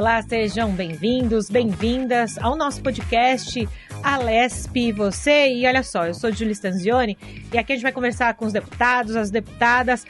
Olá, sejam bem-vindos, bem-vindas ao nosso podcast Alesp Você. E olha só, eu sou Julie Stanzioni e aqui a gente vai conversar com os deputados, as deputadas,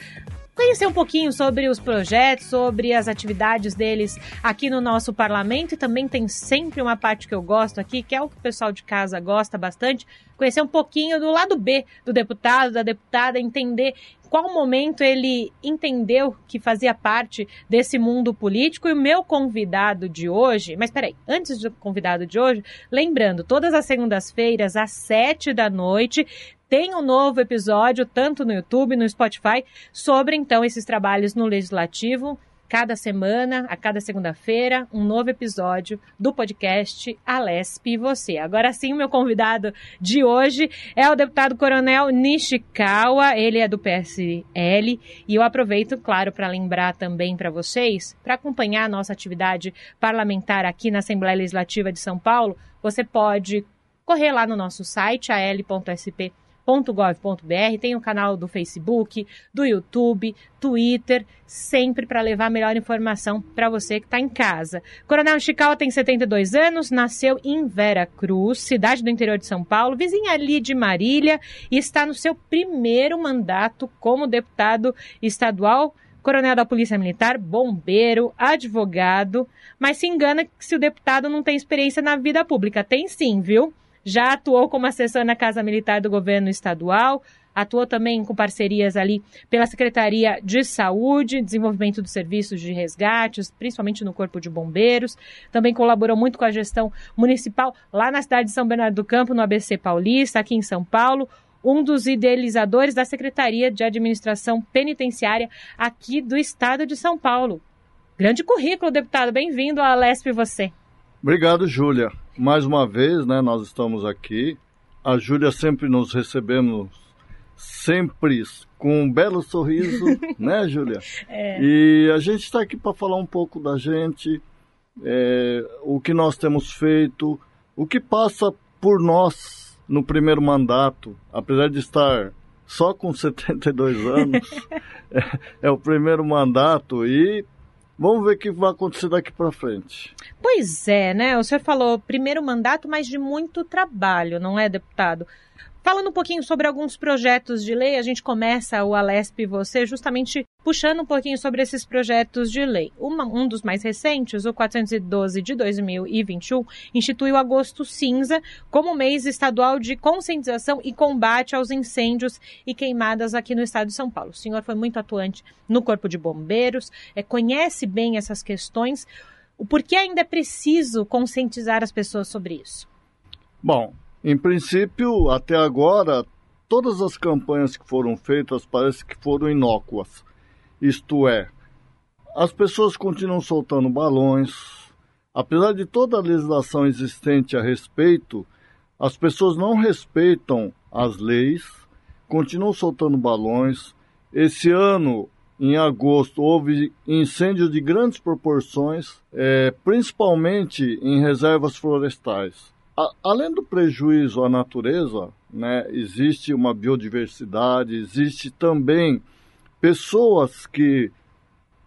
conhecer um pouquinho sobre os projetos, sobre as atividades deles aqui no nosso parlamento e também tem sempre uma parte que eu gosto aqui, que é o que o pessoal de casa gosta bastante, conhecer um pouquinho do lado B do deputado, da deputada, entender qual momento ele entendeu que fazia parte desse mundo político. E o meu convidado de hoje, mas peraí, antes do convidado de hoje, lembrando, todas as segundas-feiras, às sete da noite, tem um novo episódio, tanto no YouTube, no Spotify, sobre então esses trabalhos no Legislativo. Cada semana, a cada segunda-feira, um novo episódio do podcast Alesp e Você. Agora sim, o meu convidado de hoje é o deputado Coronel Nishikawa, ele é do PSL, e eu aproveito, claro, para lembrar também para vocês, para acompanhar a nossa atividade parlamentar aqui na Assembleia Legislativa de São Paulo, você pode correr lá no nosso site, al.sp.com .gov.br, tem o canal do Facebook, do YouTube, Twitter, sempre para levar a melhor informação para você que está em casa. Coronel Chical tem 72 anos, nasceu em Vera Cruz, cidade do interior de São Paulo, vizinha ali de Marília, e está no seu primeiro mandato como deputado estadual coronel da Polícia Militar, bombeiro, advogado, mas se engana se o deputado não tem experiência na vida pública. Tem sim, viu? Já atuou como assessor na Casa Militar do Governo Estadual, atuou também com parcerias ali pela Secretaria de Saúde, Desenvolvimento dos Serviços de Resgates, principalmente no Corpo de Bombeiros. Também colaborou muito com a gestão municipal lá na cidade de São Bernardo do Campo, no ABC Paulista, aqui em São Paulo. Um dos idealizadores da Secretaria de Administração Penitenciária aqui do estado de São Paulo. Grande currículo, deputado. Bem-vindo à Lesp você. Obrigado, Júlia mais uma vez, né, nós estamos aqui. A Júlia sempre nos recebemos sempre com um belo sorriso, né, Júlia? É. E a gente está aqui para falar um pouco da gente, é, o que nós temos feito, o que passa por nós no primeiro mandato, apesar de estar só com 72 anos, é, é o primeiro mandato e Vamos ver o que vai acontecer daqui para frente. Pois é, né? O senhor falou primeiro mandato, mas de muito trabalho, não é, deputado? Falando um pouquinho sobre alguns projetos de lei, a gente começa o Alesp você justamente puxando um pouquinho sobre esses projetos de lei. Uma, um dos mais recentes, o 412 de 2021, institui o Agosto Cinza como mês estadual de conscientização e combate aos incêndios e queimadas aqui no estado de São Paulo. O senhor foi muito atuante no Corpo de Bombeiros, é, conhece bem essas questões. O porquê ainda é preciso conscientizar as pessoas sobre isso? Bom, em princípio, até agora, todas as campanhas que foram feitas parece que foram inócuas. Isto é, as pessoas continuam soltando balões. Apesar de toda a legislação existente a respeito, as pessoas não respeitam as leis, continuam soltando balões. Esse ano, em agosto, houve incêndios de grandes proporções, é, principalmente em reservas florestais a, além do prejuízo à natureza, né, existe uma biodiversidade, existe também pessoas que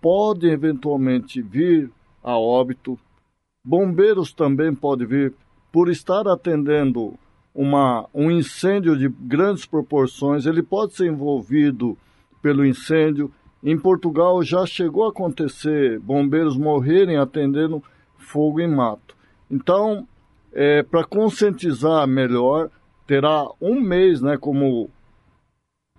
podem eventualmente vir a óbito, bombeiros também podem vir por estar atendendo uma, um incêndio de grandes proporções, ele pode ser envolvido pelo incêndio. Em Portugal já chegou a acontecer bombeiros morrerem atendendo fogo em mato. Então, é, para conscientizar melhor, terá um mês, né, como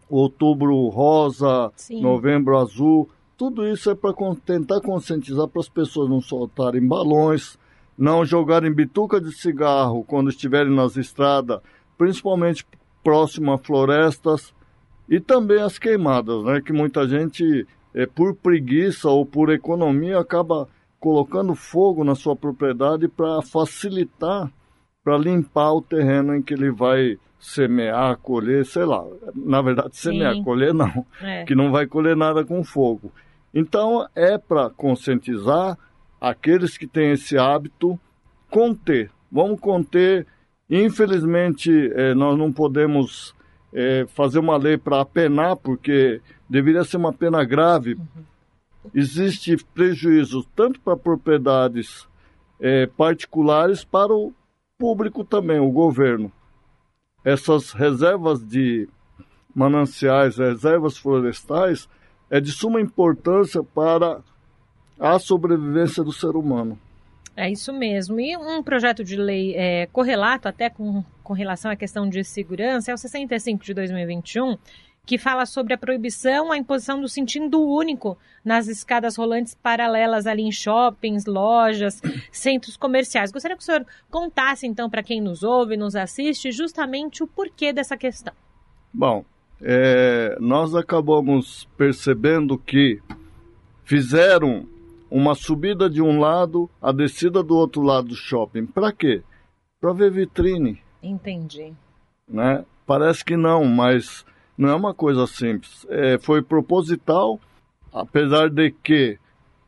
outubro rosa, Sim. novembro azul. Tudo isso é para tentar conscientizar para as pessoas não soltarem balões, não jogarem bituca de cigarro quando estiverem nas estradas, principalmente próximo a florestas, e também as queimadas, né, que muita gente, é, por preguiça ou por economia, acaba colocando fogo na sua propriedade para facilitar, para limpar o terreno em que ele vai semear, colher, sei lá. Na verdade, semear, Sim. colher não, é. que não vai colher nada com fogo. Então, é para conscientizar aqueles que têm esse hábito, conter. Vamos conter. Infelizmente, eh, nós não podemos eh, fazer uma lei para apenar, porque deveria ser uma pena grave. Uhum existe prejuízo tanto para propriedades é, particulares para o público também, o governo. Essas reservas de mananciais, reservas florestais, é de suma importância para a sobrevivência do ser humano. É isso mesmo. E um projeto de lei é, correlato até com, com relação à questão de segurança é o 65 de 2021, que fala sobre a proibição, a imposição do sentido único nas escadas rolantes paralelas ali em shoppings, lojas, centros comerciais. Gostaria que o senhor contasse, então, para quem nos ouve, nos assiste, justamente o porquê dessa questão. Bom, é, nós acabamos percebendo que fizeram uma subida de um lado, a descida do outro lado do shopping. Para quê? Para ver vitrine. Entendi. Né? Parece que não, mas não é uma coisa simples. É, foi proposital, apesar de que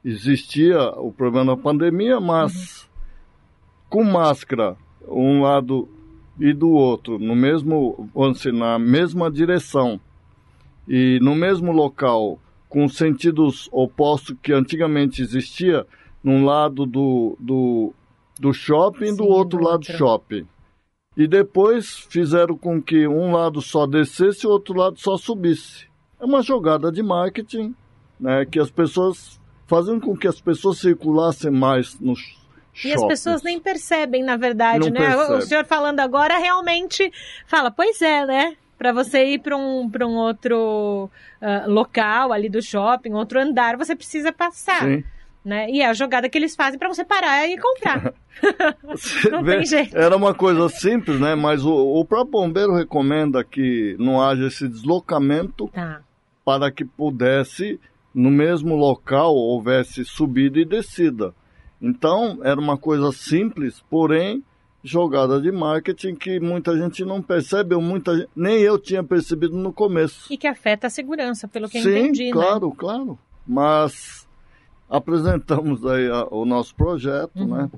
existia o problema da pandemia, mas uhum. com máscara, um lado e do outro, no mesmo, na mesma direção e no mesmo local, com sentidos opostos que antigamente existia, num lado do, do, do shopping, Sim, do outro lado do shopping. E depois fizeram com que um lado só descesse e o outro lado só subisse. É uma jogada de marketing, né, que as pessoas fazendo com que as pessoas circulassem mais nos e as pessoas nem percebem, na verdade, Não né? Percebe. O senhor falando agora realmente fala, pois é, né? para você ir para um, um outro uh, local ali do shopping, outro andar, você precisa passar. Sim. Né? E é a jogada que eles fazem para você parar e comprar. não vê, tem jeito. Era uma coisa simples, né? Mas o, o próprio bombeiro recomenda que não haja esse deslocamento tá. para que pudesse, no mesmo local, houvesse subida e descida. Então, era uma coisa simples, porém jogada de marketing que muita gente não percebe, ou muita, nem eu tinha percebido no começo. E que afeta a segurança, pelo que Sim, eu entendi, claro, né? claro. Mas apresentamos aí a, o nosso projeto, uhum. né?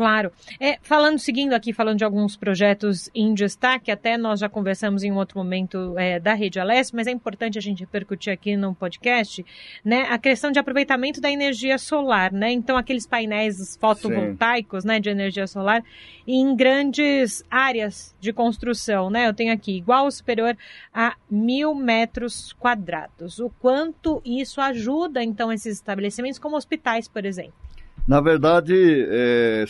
Claro. É, falando, seguindo aqui, falando de alguns projetos em destaque, até nós já conversamos em um outro momento é, da Rede Aless, mas é importante a gente repercutir aqui no podcast, né, a questão de aproveitamento da energia solar, né? Então, aqueles painéis fotovoltaicos, Sim. né, de energia solar em grandes áreas de construção, né? Eu tenho aqui igual ou superior a mil metros quadrados. O quanto isso ajuda, então, esses estabelecimentos, como hospitais, por exemplo? Na verdade, é,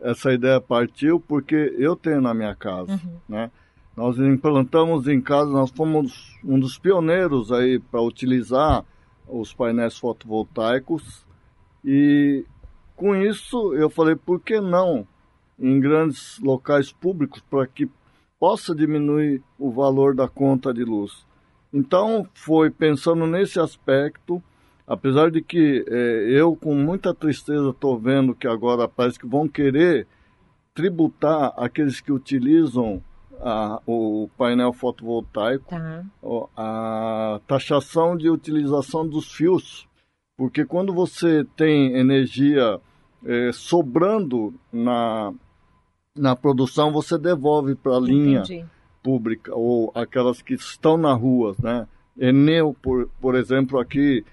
essa ideia partiu porque eu tenho na minha casa, uhum. né? Nós implantamos em casa, nós fomos um dos pioneiros aí para utilizar os painéis fotovoltaicos e com isso eu falei, por que não em grandes locais públicos para que possa diminuir o valor da conta de luz? Então foi pensando nesse aspecto apesar de que é, eu com muita tristeza estou vendo que agora parece que vão querer tributar aqueles que utilizam a, o painel fotovoltaico, tá. a taxação de utilização dos fios, porque quando você tem energia é, sobrando na, na produção, você devolve para a linha pública ou aquelas que estão na rua, né? Enel, por, por exemplo, aqui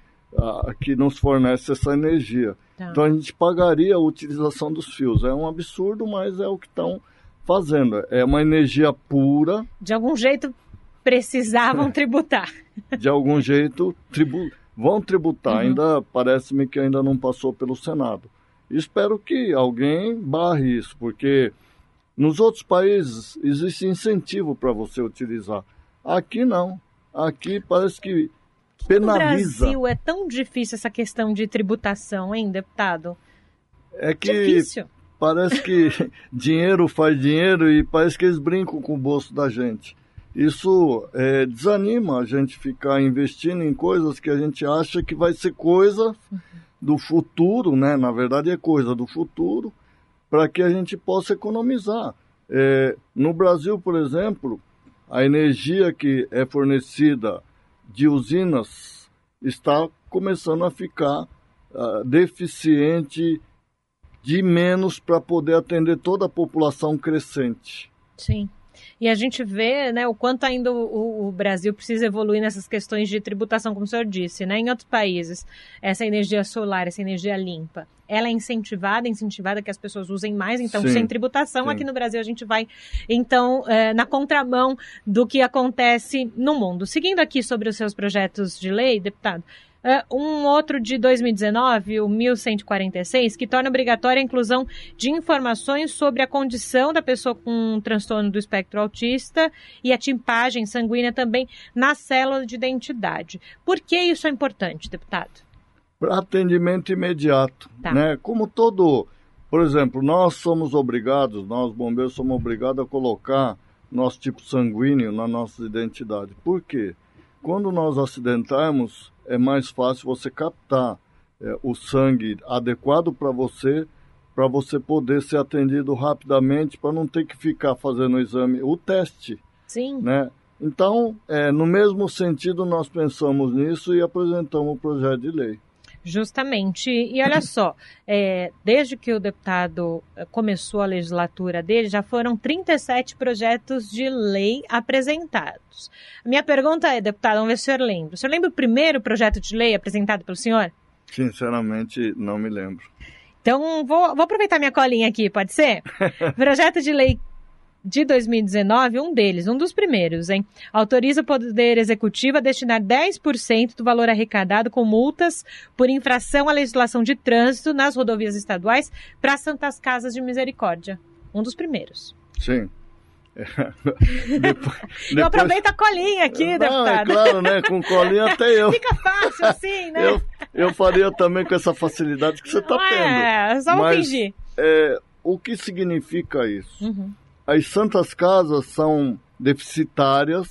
que nos fornece essa energia. Tá. Então a gente pagaria a utilização dos fios. É um absurdo, mas é o que estão fazendo. É uma energia pura. De algum jeito precisavam tributar. De algum jeito tribu vão tributar. Uhum. Ainda parece-me que ainda não passou pelo Senado. Espero que alguém barre isso, porque nos outros países existe incentivo para você utilizar. Aqui não. Aqui parece que penaliza. No Brasil é tão difícil essa questão de tributação, hein, deputado? É que difícil. parece que dinheiro faz dinheiro e parece que eles brincam com o bolso da gente. Isso é, desanima a gente ficar investindo em coisas que a gente acha que vai ser coisa do futuro, né? Na verdade é coisa do futuro, para que a gente possa economizar. É, no Brasil, por exemplo, a energia que é fornecida de usinas está começando a ficar uh, deficiente de menos para poder atender toda a população crescente. Sim. E a gente vê né, o quanto ainda o, o, Brasil precisa evoluir nessas questões de tributação, como o senhor disse. Né? Em outros países, essa energia solar, essa energia limpa, ela é incentivada, incentivada que as pessoas usem mais, então sim, sem tributação. Sim. Aqui no Brasil a gente vai, então, é, na contramão do que acontece no mundo. Seguindo aqui sobre os seus projetos de lei, deputado, Uh, um outro de 2019, o 1146, que torna obrigatória a inclusão de informações sobre a condição da pessoa com transtorno do espectro autista e a timpagem sanguínea também na célula de identidade. Por que isso é importante, deputado? Para atendimento imediato. Tá. Né? Como todo. Por exemplo, nós somos obrigados, nós bombeiros somos obrigados a colocar nosso tipo sanguíneo na nossa identidade. Por quê? Quando nós acidentarmos, é mais fácil você captar é, o sangue adequado para você, para você poder ser atendido rapidamente, para não ter que ficar fazendo o exame, o teste. Sim. Né? Então, é, no mesmo sentido, nós pensamos nisso e apresentamos o projeto de lei. Justamente. E olha só, é, desde que o deputado eh, começou a legislatura dele, já foram 37 projetos de lei apresentados. A minha pergunta é, deputado, vamos ver se o senhor lembra. O senhor lembra o primeiro projeto de lei apresentado pelo senhor? Sinceramente, não me lembro. Então, vou, vou aproveitar minha colinha aqui, pode ser? projeto de lei de 2019, um deles, um dos primeiros, hein? Autoriza o Poder Executivo a destinar 10% do valor arrecadado com multas por infração à legislação de trânsito nas rodovias estaduais para Santas Casas de Misericórdia. Um dos primeiros. Sim. depois, eu aproveito a colinha aqui, não, é deputado. É claro, né? Com colinha até eu. Fica fácil assim, né? Eu, eu faria também com essa facilidade que você está tendo. É, só vou Mas, fingir. É, o que significa isso? Uhum as santas casas são deficitárias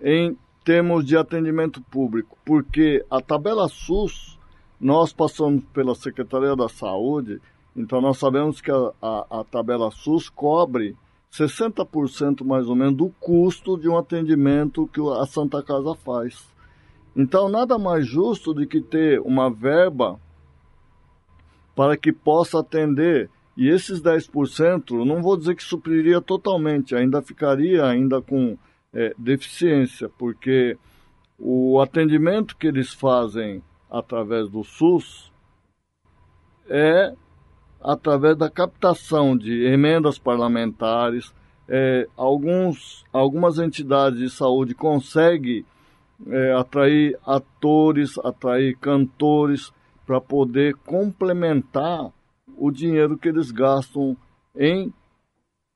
em termos de atendimento público, porque a tabela SUS, nós passamos pela Secretaria da Saúde, então nós sabemos que a, a, a tabela SUS cobre 60% mais ou menos do custo de um atendimento que a Santa Casa faz. Então, nada mais justo do que ter uma verba para que possa atender e esses 10%, não vou dizer que supriria totalmente, ainda ficaria ainda com é, deficiência, porque o atendimento que eles fazem através do SUS é através da captação de emendas parlamentares. É, alguns, algumas entidades de saúde conseguem é, atrair atores, atrair cantores para poder complementar o dinheiro que eles gastam em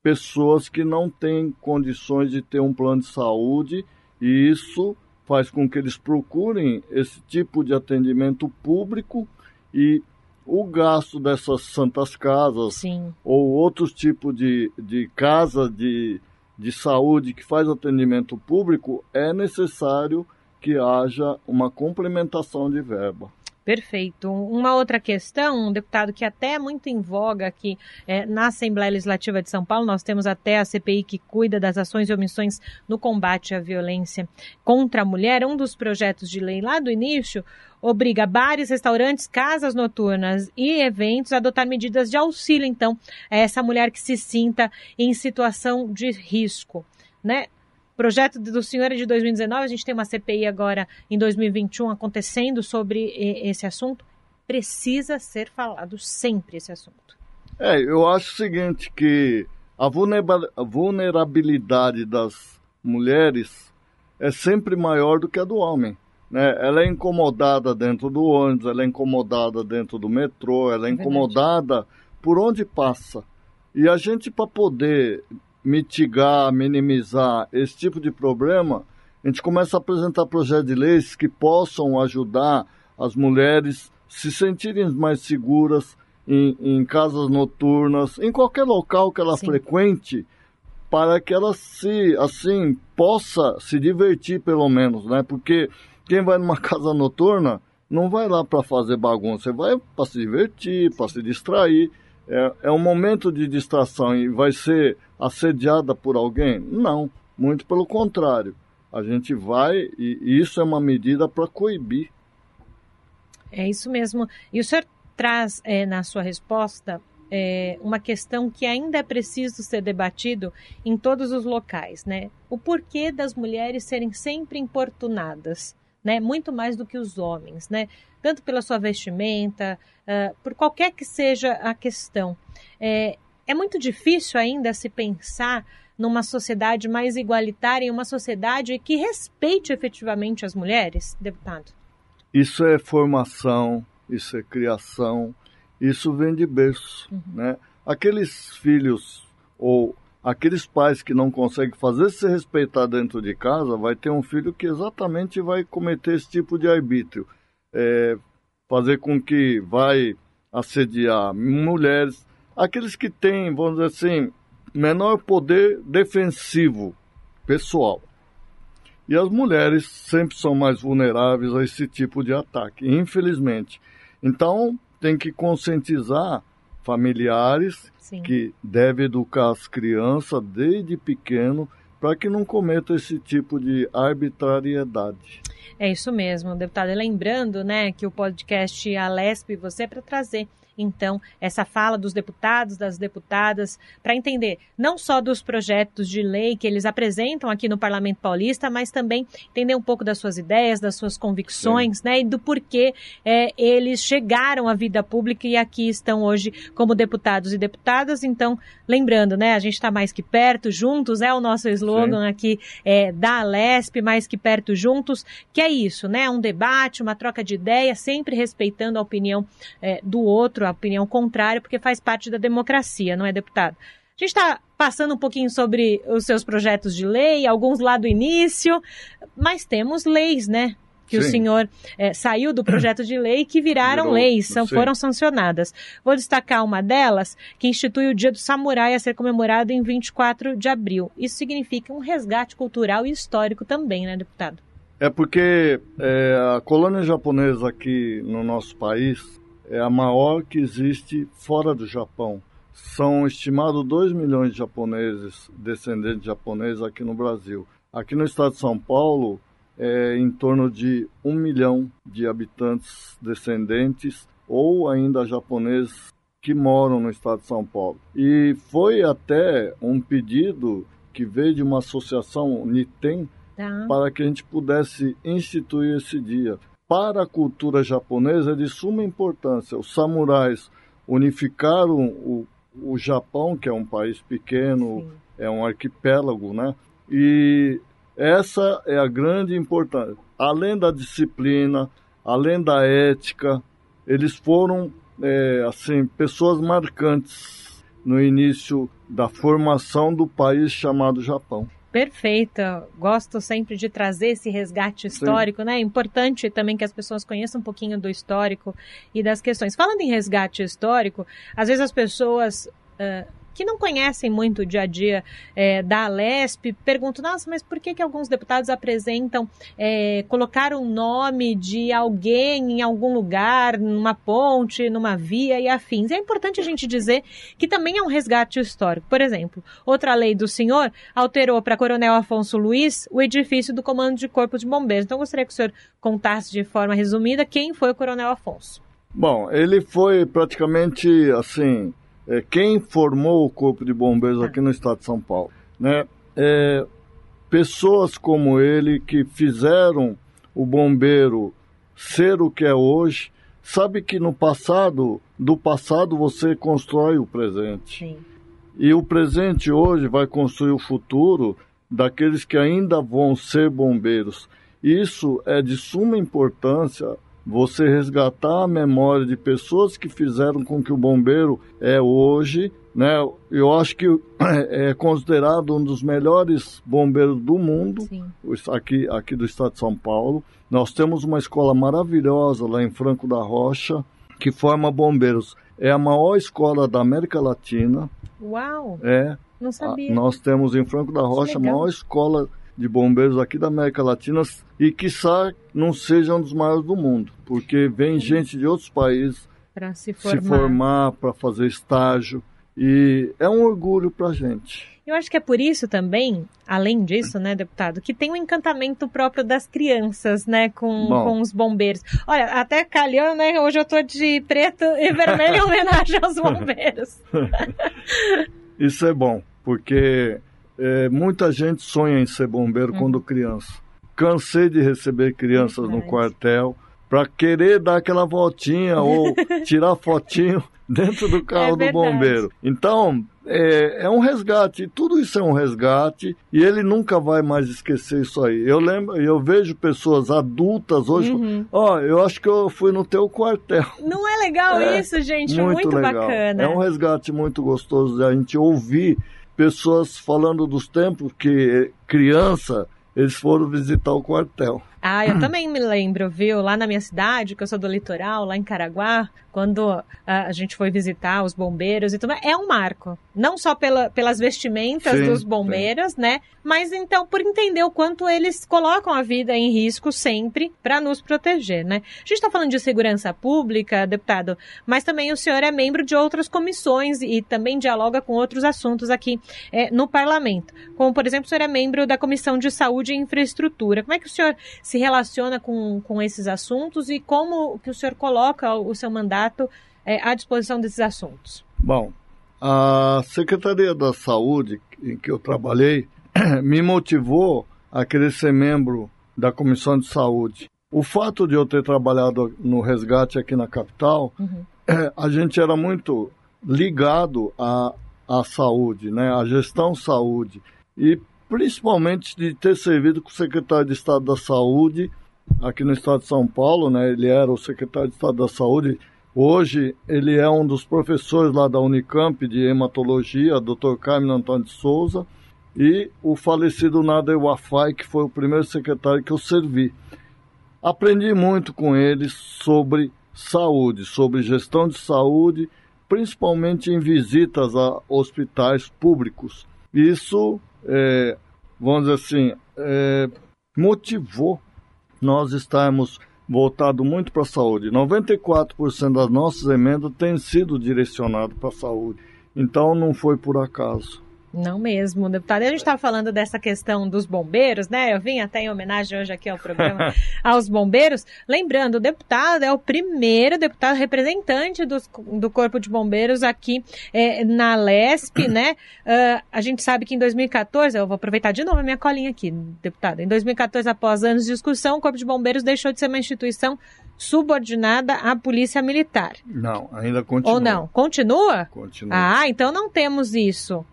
pessoas que não têm condições de ter um plano de saúde e isso faz com que eles procurem esse tipo de atendimento público e o gasto dessas santas casas Sim. ou outros tipos de, de casa de, de saúde que faz atendimento público é necessário que haja uma complementação de verba. Perfeito. Uma outra questão, um deputado que até é muito em voga aqui é, na Assembleia Legislativa de São Paulo, nós temos até a CPI que cuida das ações e omissões no combate à violência contra a mulher. Um dos projetos de lei lá do início obriga bares, restaurantes, casas noturnas e eventos a adotar medidas de auxílio, então, a essa mulher que se sinta em situação de risco. Né? Projeto do senhor é de 2019, a gente tem uma CPI agora em 2021 acontecendo sobre esse assunto. Precisa ser falado sempre esse assunto. É, eu acho o seguinte, que a vulnerabilidade das mulheres é sempre maior do que a do homem. Né? Ela é incomodada dentro do ônibus, ela é incomodada dentro do metrô, ela é, é incomodada por onde passa. E a gente, para poder mitigar, minimizar esse tipo de problema, a gente começa a apresentar projetos de leis que possam ajudar as mulheres se sentirem mais seguras em, em casas noturnas, em qualquer local que ela Sim. frequente, para que ela se, assim, possa se divertir pelo menos, né? Porque quem vai numa casa noturna não vai lá para fazer bagunça, vai para se divertir, para se distrair é, é um momento de distração e vai ser assediada por alguém? Não, muito pelo contrário. A gente vai e isso é uma medida para coibir. É isso mesmo. E o senhor traz é, na sua resposta é, uma questão que ainda é preciso ser debatido em todos os locais, né? O porquê das mulheres serem sempre importunadas, né? Muito mais do que os homens, né? Tanto pela sua vestimenta, uh, por qualquer que seja a questão. É, é muito difícil ainda se pensar numa sociedade mais igualitária, em uma sociedade que respeite efetivamente as mulheres, deputado? Isso é formação, isso é criação, isso vem de berço, uhum. né? Aqueles filhos ou aqueles pais que não conseguem fazer se respeitar dentro de casa, vai ter um filho que exatamente vai cometer esse tipo de arbítrio, é, fazer com que vai assediar mulheres, aqueles que têm, vamos dizer assim, menor poder defensivo pessoal. E as mulheres sempre são mais vulneráveis a esse tipo de ataque, infelizmente. Então, tem que conscientizar familiares Sim. que devem educar as crianças desde pequeno para que não cometa esse tipo de arbitrariedade. É isso mesmo, deputado. lembrando, né, que o podcast Alesp você é para trazer então, essa fala dos deputados, das deputadas, para entender não só dos projetos de lei que eles apresentam aqui no Parlamento Paulista, mas também entender um pouco das suas ideias, das suas convicções, Sim. né, e do porquê é, eles chegaram à vida pública e aqui estão hoje como deputados e deputadas. Então, lembrando, né, a gente está mais que perto, juntos, é o nosso slogan Sim. aqui é, da Alesp, mais que perto juntos, que é isso, né, um debate, uma troca de ideias, sempre respeitando a opinião é, do outro outro, a opinião contrária, porque faz parte da democracia, não é, deputado? A gente está passando um pouquinho sobre os seus projetos de lei, alguns lá do início, mas temos leis, né? Que sim. o senhor é, saiu do projeto de lei que viraram Virou, leis, são, foram sancionadas. Vou destacar uma delas, que institui o Dia do Samurai a ser comemorado em 24 de abril. Isso significa um resgate cultural e histórico também, né, deputado? É porque é, a colônia japonesa aqui no nosso país é a maior que existe fora do Japão. São estimados 2 milhões de japoneses, descendentes de japoneses aqui no Brasil. Aqui no estado de São Paulo, é em torno de um milhão de habitantes descendentes ou ainda japoneses que moram no estado de São Paulo. E foi até um pedido que veio de uma associação Niten tá. para que a gente pudesse instituir esse dia para a cultura japonesa é de suma importância. Os samurais unificaram o, o Japão, que é um país pequeno, Sim. é um arquipélago, né? E essa é a grande importância. Além da disciplina, além da ética, eles foram é, assim pessoas marcantes no início da formação do país chamado Japão. Perfeita. Gosto sempre de trazer esse resgate histórico, Sim. né? É importante também que as pessoas conheçam um pouquinho do histórico e das questões. Falando em resgate histórico, às vezes as pessoas uh, que não conhecem muito o dia a dia é, da Alesp perguntam, nossa, mas por que, que alguns deputados apresentam é, o nome de alguém em algum lugar, numa ponte, numa via e afins? É importante a gente dizer que também é um resgate histórico. Por exemplo, outra lei do senhor alterou para Coronel Afonso Luiz o edifício do Comando de Corpo de Bombeiros. Então, gostaria que o senhor contasse de forma resumida quem foi o Coronel Afonso. Bom, ele foi praticamente assim é, quem formou o Corpo de Bombeiros aqui no estado de São Paulo. Né? É, pessoas como ele que fizeram o bombeiro ser o que é hoje, sabe que no passado, do passado você constrói o presente. Sim. E o presente hoje vai construir o futuro daqueles que ainda vão ser bombeiros. Isso é de suma importância você resgatar a memória de pessoas que fizeram com que o bombeiro é hoje, né? Eu acho que é considerado um dos melhores bombeiros do mundo, Sim. aqui, aqui do estado de São Paulo. Nós temos uma escola maravilhosa lá em Franco da Rocha, que forma bombeiros. É a maior escola da América Latina. Uau! É. Não sabia. Nós temos em Franco da Rocha a maior escola de bombeiros aqui da América Latina e quiçá não seja um dos maiores do mundo, porque vem gente de outros países para se formar, para fazer estágio e é um orgulho para a gente. Eu acho que é por isso também, além disso, né, deputado, que tem um encantamento próprio das crianças, né, com, com os bombeiros. Olha, até calhou, né, hoje eu tô de preto e vermelho em homenagem aos bombeiros. isso é bom, porque é, muita gente sonha em ser bombeiro hum. quando criança. Cansei de receber crianças no quartel para querer dar aquela voltinha ou tirar fotinho dentro do carro é do bombeiro. Então, é, é, um resgate, tudo isso é um resgate e ele nunca vai mais esquecer isso aí. Eu lembro, eu vejo pessoas adultas hoje, uhum. ó, uhum. eu acho que eu fui no teu quartel. Não é legal é, isso, gente? Muito, muito bacana. É um resgate muito gostoso de a gente ouvir pessoas falando dos tempos que criança eles foram visitar o quartel. Ah, eu também me lembro, viu? Lá na minha cidade, que eu sou do litoral, lá em Caraguá, quando a gente foi visitar os bombeiros e tudo, é um marco. Não só pela, pelas vestimentas sim, dos bombeiros, sim. né? Mas então por entender o quanto eles colocam a vida em risco sempre para nos proteger, né? A gente está falando de segurança pública, deputado, mas também o senhor é membro de outras comissões e também dialoga com outros assuntos aqui é, no parlamento. Como, por exemplo, o senhor é membro da Comissão de Saúde e Infraestrutura. Como é que o senhor se relaciona com, com esses assuntos e como que o senhor coloca o seu mandato é, à disposição desses assuntos? Bom, a Secretaria da Saúde, em que eu trabalhei, me motivou a querer ser membro da Comissão de Saúde. O fato de eu ter trabalhado no resgate aqui na capital, uhum. a gente era muito ligado à, à saúde, né? à gestão saúde. E principalmente de ter servido com o secretário de Estado da Saúde aqui no estado de São Paulo, né? Ele era o secretário de Estado da Saúde Hoje ele é um dos professores lá da Unicamp de hematologia, Dr. Carmen Antônio de Souza, e o falecido Nader Wafai, que foi o primeiro secretário que eu servi. Aprendi muito com ele sobre saúde, sobre gestão de saúde, principalmente em visitas a hospitais públicos. Isso, é, vamos dizer assim, é, motivou nós estarmos voltado muito para a saúde. 94% das nossas emendas têm sido direcionado para a saúde. Então não foi por acaso. Não mesmo, deputado. A gente estava falando dessa questão dos bombeiros, né? Eu vim até em homenagem hoje aqui ao programa aos bombeiros. Lembrando, o deputado é o primeiro deputado representante dos, do Corpo de Bombeiros aqui é, na LESP, né? Uh, a gente sabe que em 2014, eu vou aproveitar de novo a minha colinha aqui, deputado. Em 2014, após anos de discussão, o Corpo de Bombeiros deixou de ser uma instituição subordinada à Polícia Militar. Não, ainda continua. Ou não? Continua? Continua. Ah, então não temos isso.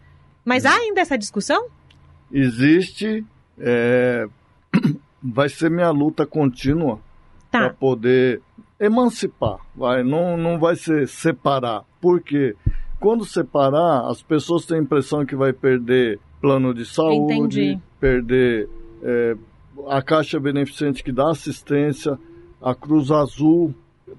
Mas há ainda essa discussão? Existe. É... Vai ser minha luta contínua tá. para poder emancipar. Vai, não, não vai ser separar. Por quê? Quando separar, as pessoas têm a impressão que vai perder plano de saúde, Entendi. perder é, a Caixa Beneficente que dá assistência, a Cruz Azul.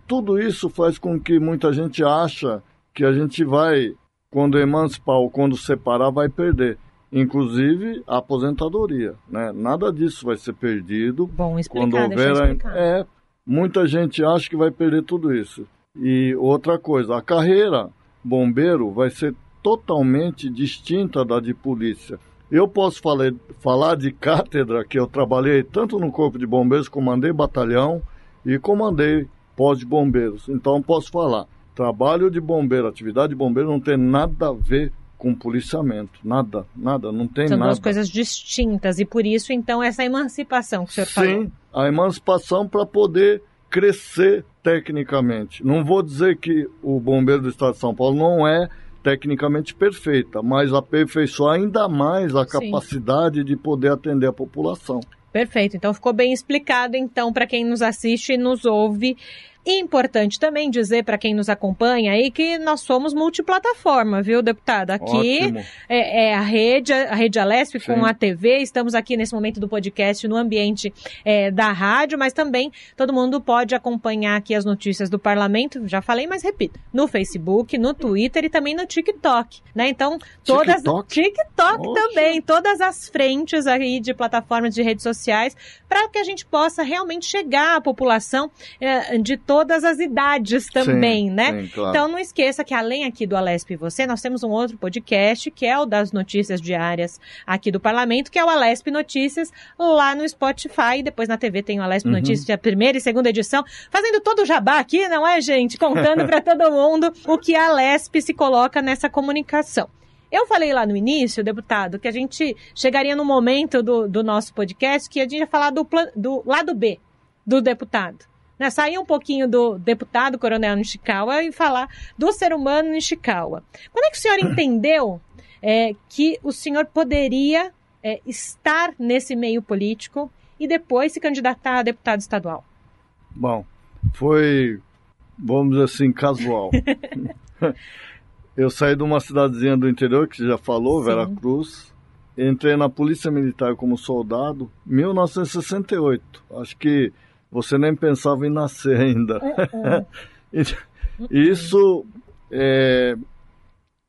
Tudo isso faz com que muita gente acha que a gente vai quando emancipar ou quando separar, vai perder. Inclusive a aposentadoria, né? Nada disso vai ser perdido. Bom, explicar, quando houver é, muita gente acha que vai perder tudo isso. E outra coisa, a carreira bombeiro vai ser totalmente distinta da de polícia. Eu posso falar, falar de cátedra que eu trabalhei tanto no corpo de bombeiros, comandei batalhão e comandei pós de bombeiros. Então posso falar trabalho de bombeiro, atividade de bombeiro não tem nada a ver com policiamento. Nada, nada, não tem São nada. São duas coisas distintas e por isso, então, essa emancipação que o senhor Sim, falou. Sim, a emancipação para poder crescer tecnicamente. Não vou dizer que o bombeiro do Estado de São Paulo não é tecnicamente perfeita, mas aperfeiçoar ainda mais a capacidade Sim. de poder atender a população. Perfeito. Então ficou bem explicado então para quem nos assiste e nos ouve Importante também dizer para quem nos acompanha aí que nós somos multiplataforma, viu, deputada? Aqui é, é, a rede, a rede Alesp Sim. com a TV. Estamos aqui nesse momento do podcast no ambiente é, da rádio, mas também todo mundo pode acompanhar aqui as notícias do parlamento. Já falei, mas repito, no Facebook, no Twitter e também no TikTok, né? Então todas TikTok, TikTok também, todas as frentes aí de plataformas de redes sociais para que a gente possa realmente chegar à população é, de todas as idades também, sim, né? Sim, claro. Então não esqueça que além aqui do Alesp e você, nós temos um outro podcast que é o das notícias diárias aqui do Parlamento, que é o Alesp Notícias lá no Spotify. Depois na TV tem o Alesp uhum. Notícias, a primeira e segunda edição, fazendo todo o jabá aqui, não é, gente? Contando para todo mundo o que a Alesp se coloca nessa comunicação. Eu falei lá no início, deputado, que a gente chegaria no momento do, do nosso podcast que a gente ia falar do, do lado B do deputado. Né? Sair um pouquinho do deputado Coronel Nishikawa e falar do ser humano Nishikawa. Quando é que o senhor entendeu é, que o senhor poderia é, estar nesse meio político e depois se candidatar a deputado estadual? Bom, foi, vamos dizer assim, casual. Eu saí de uma cidadezinha do interior, que você já falou, Vera Cruz. Entrei na Polícia Militar como soldado em 1968. Acho que você nem pensava em nascer ainda. Uh -uh. Isso, é,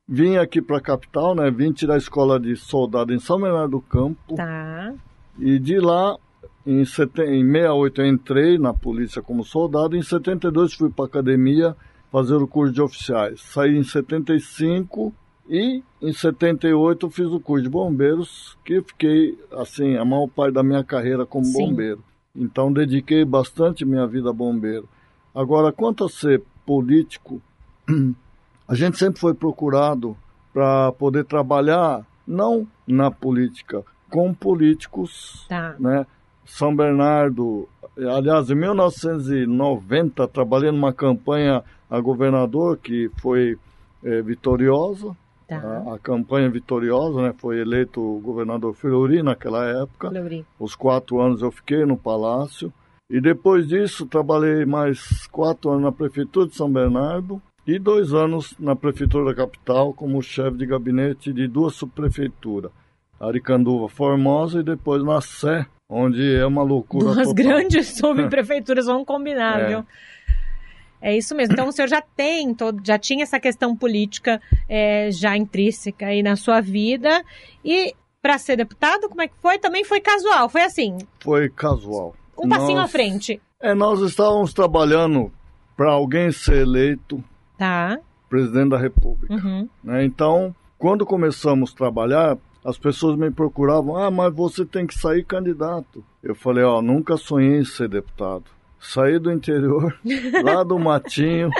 vim aqui para a capital, né? Vim tirar a escola de soldado em São Bernardo do Campo. Tá. E de lá, em, seten... em 68 eu entrei na polícia como soldado. Em 72 fui para academia fazer o curso de oficiais. Saí em 75 e em 78 fiz o curso de bombeiros, que fiquei assim a maior parte da minha carreira como Sim. bombeiro. Então dediquei bastante minha vida a bombeiro. Agora, quanto a ser político, a gente sempre foi procurado para poder trabalhar não na política, com políticos, tá. né? São Bernardo, aliás, em 1990 trabalhei numa campanha a governador que foi é, vitoriosa, tá. a, a, campanha vitoriosa, né? Foi eleito o governador Fleury naquela época. Fleury. Os quatro anos eu fiquei no palácio. E depois disso, trabalhei mais quatro anos na prefeitura de São Bernardo e dois anos na prefeitura da capital como chefe de gabinete de duas subprefeituras. Aricanduva Formosa e depois na Sé, onde é uma loucura Duas total. grandes subprefeituras, vamos combinar, É. viu? É isso mesmo. Então o senhor já tem, todo, já tinha essa questão política é, já intrínseca aí na sua vida. E para ser deputado, como é que foi? Também foi casual, foi assim, Foi casual. um passinho Nós- à frente. É, nós estávamos trabalhando para alguém ser eleito Tá. presidente da República. Uhum. né? Então, quando começamos a trabalhar, as pessoas me procuravam: ah, mas você tem que sair candidato. Eu falei: ó, nunca sonhei em ser deputado. Saí do interior, lá do Matinho,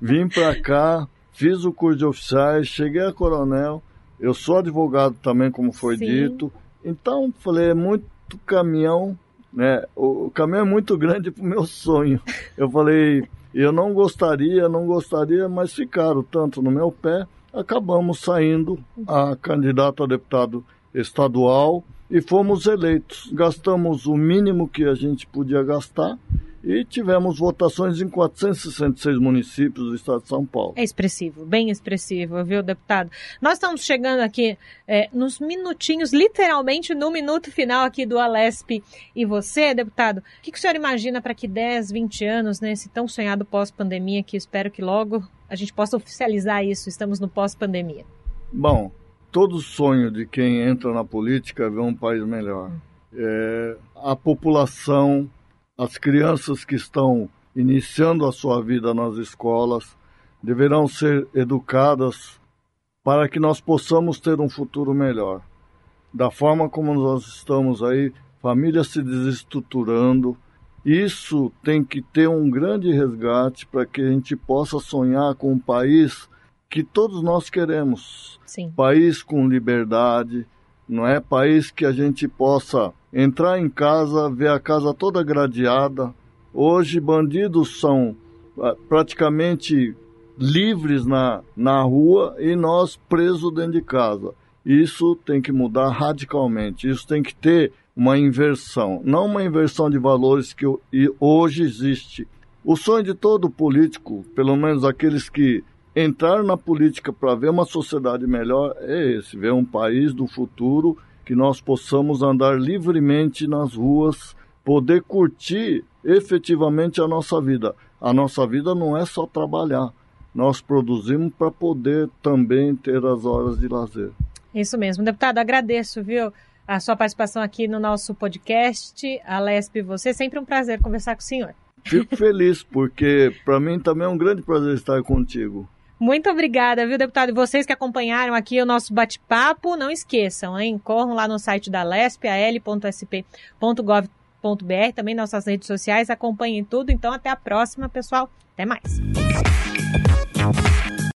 vim para cá, fiz o curso de oficiais, cheguei a coronel. Eu sou advogado também, como foi Sim. dito. Então, falei: é muito caminhão, né? O, o caminhão é muito grande para o meu sonho. Eu falei: eu não gostaria, não gostaria, mas ficaram tanto no meu pé. Acabamos saindo a candidato a deputado estadual e fomos eleitos. Gastamos o mínimo que a gente podia gastar e tivemos votações em 466 municípios do estado de São Paulo. É expressivo, bem expressivo, viu, deputado? Nós estamos chegando aqui é, nos minutinhos, literalmente no minuto final aqui do Alesp. E você, deputado, o que, que o senhor imagina para que 10, 20 anos, né, esse tão sonhado pós-pandemia, que espero que logo a gente possa oficializar isso, estamos no pós-pandemia. Bom, todo sonho de quem entra na política é ver um país melhor. É, a população, as crianças que estão iniciando a sua vida nas escolas, deverão ser educadas para que nós possamos ter um futuro melhor. Da forma como nós estamos aí, famílias se desestruturando, isso tem que ter um grande resgate para que a gente possa sonhar com um país que todos nós queremos Sim. país com liberdade, não é país que a gente possa entrar em casa, ver a casa toda gradeada. Hoje bandidos são ah, praticamente livres na, na rua e nós presos dentro de casa. Isso tem que mudar radicalmente. Isso tem que ter uma inversão, não uma inversão de valores que hoje existe. O sonho de todo político, pelo menos aqueles que entrar na política para ver uma sociedade melhor é esse, ver um país do futuro que nós possamos andar livremente nas ruas, poder curtir efetivamente a nossa vida. A nossa vida não é só trabalhar. Nós produzimos para poder também ter as horas de lazer. Isso mesmo. Deputado, agradeço, viu, a sua participação aqui no nosso podcast. A Lesp, você, sempre um prazer conversar com o senhor. Fico feliz, porque para mim também é um grande prazer estar contigo. Muito obrigada, viu, deputado? E vocês que acompanharam aqui o nosso bate-papo, não esqueçam, hein? Corram lá no site da LESP, al.sp.gov.br, também nossas redes sociais, acompanhem tudo. Então, até a próxima, pessoal. Até mais.